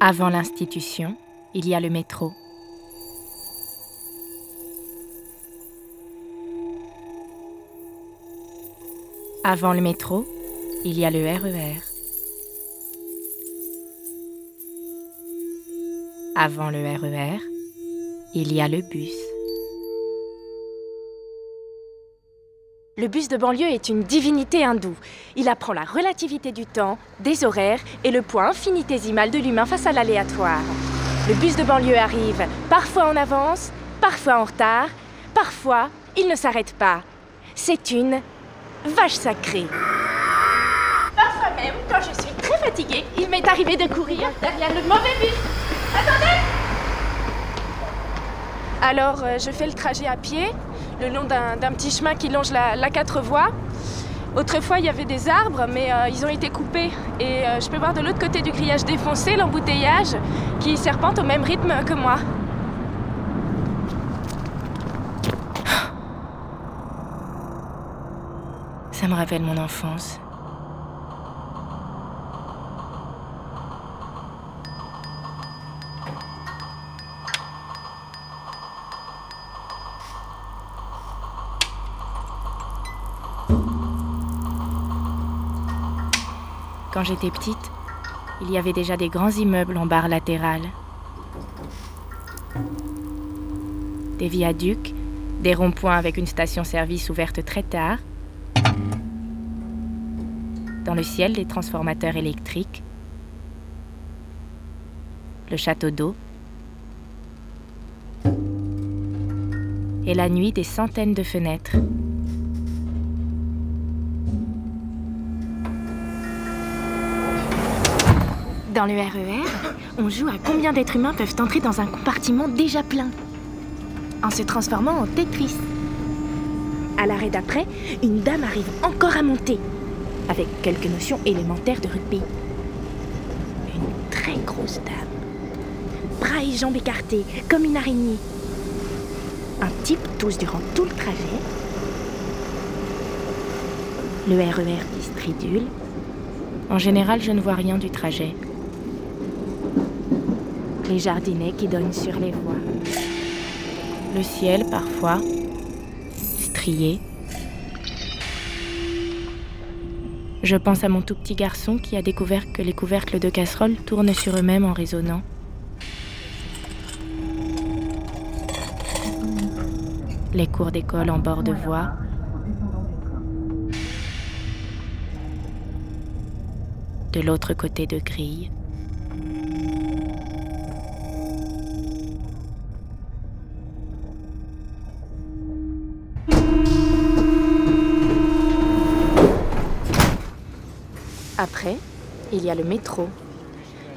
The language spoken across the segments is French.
Avant l'institution, il y a le métro. Avant le métro, il y a le RER. Avant le RER, il y a le bus. Le bus de banlieue est une divinité hindoue. Il apprend la relativité du temps, des horaires et le poids infinitésimal de l'humain face à l'aléatoire. Le bus de banlieue arrive, parfois en avance, parfois en retard, parfois il ne s'arrête pas. C'est une vache sacrée. Parfois même, quand je suis très fatiguée, il m'est arrivé de courir derrière le mauvais bus. Attendez Alors, euh, je fais le trajet à pied, le long d'un petit chemin qui longe la, quatre voies. Autrefois, il y avait des arbres, mais euh, ils ont été coupés. Et euh, je peux voir de l'autre côté du grillage défoncé l'embouteillage qui serpente au même rythme que moi. Ça me rappelle mon enfance. Quand j'étais petite, il y avait déjà des grands immeubles en barre latérale. Des viaducs, des ronds-points avec une station-service ouverte très tard. Dans le ciel, des transformateurs électriques. Le château d'eau. Et la nuit, des centaines de fenêtres. Dans le RER, on joue à combien d'êtres humains peuvent entrer dans un compartiment déjà plein, en se transformant en Tetris. À l'arrêt d'après, une dame arrive encore à monter, avec quelques notions élémentaires de rugby. Une très grosse dame, bras et jambes écartés, comme une araignée. Un type tousse durant tout le trajet. Le RER stridule. En général, je ne vois rien du trajet les jardinets qui donnent sur les voies. Le ciel, parfois, strié. Je pense à mon tout petit garçon qui a découvert que les couvercles de casseroles tournent sur eux-mêmes en résonnant. Les cours d'école en bord de voie. De l'autre côté de grille. Après, il y a le métro.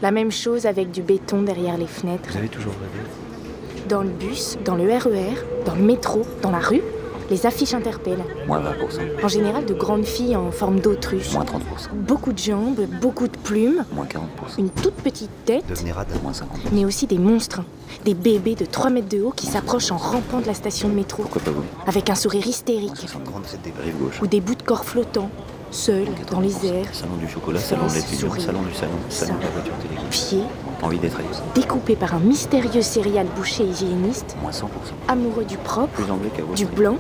La même chose avec du béton derrière les fenêtres. Vous avez toujours rêvé Dans le bus, dans le RER, dans le métro, dans la rue, les affiches interpellent. Moins 20%. En général, de grandes filles en forme d'autruche. Moins 30%. Beaucoup de jambes, beaucoup de plumes. Moins 40%. Une toute petite tête. Devenir à moins 50%. Mais aussi des monstres. Des bébés de 3 mètres de haut qui s'approchent en rampant de la station de métro. Pourquoi pas vous? Avec un sourire hystérique. 60 grandes, c'est des rive gauche. Ou des bouts de corps flottants seul, dans les airs. Salon du chocolat, salon de l'étudiant, salon du salon, salon de la voiture télé. Pieds. Envie d'être Découpé par un mystérieux céréal boucher hygiéniste. Moins 100%. Amoureux du propre, Plus anglais du blanc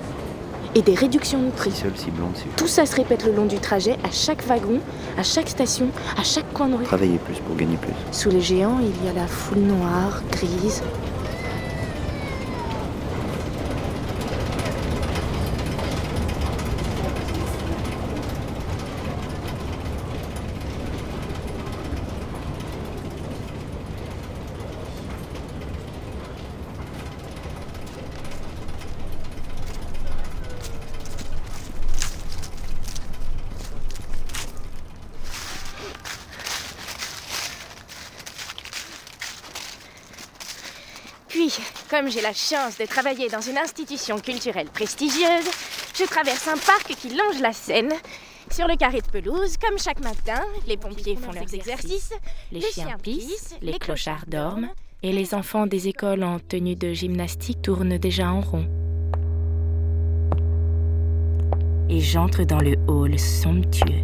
et des réductions de prix. Si seul, si blonde, si Tout ça se répète le long du trajet, à chaque wagon, à chaque station, à chaque coin de rue. Travailler plus pour gagner plus. Sous les géants, il y a la foule noire, grise, Puis, comme j'ai la chance de travailler dans une institution culturelle prestigieuse, je traverse un parc qui longe la Seine. Sur le carré de pelouse, comme chaque matin, les pompiers font leurs exercices, les, chiens pissent, les clochards dorment, et les enfants des écoles en tenue de gymnastique tournent déjà en rond. Et j'entre dans le hall somptueux.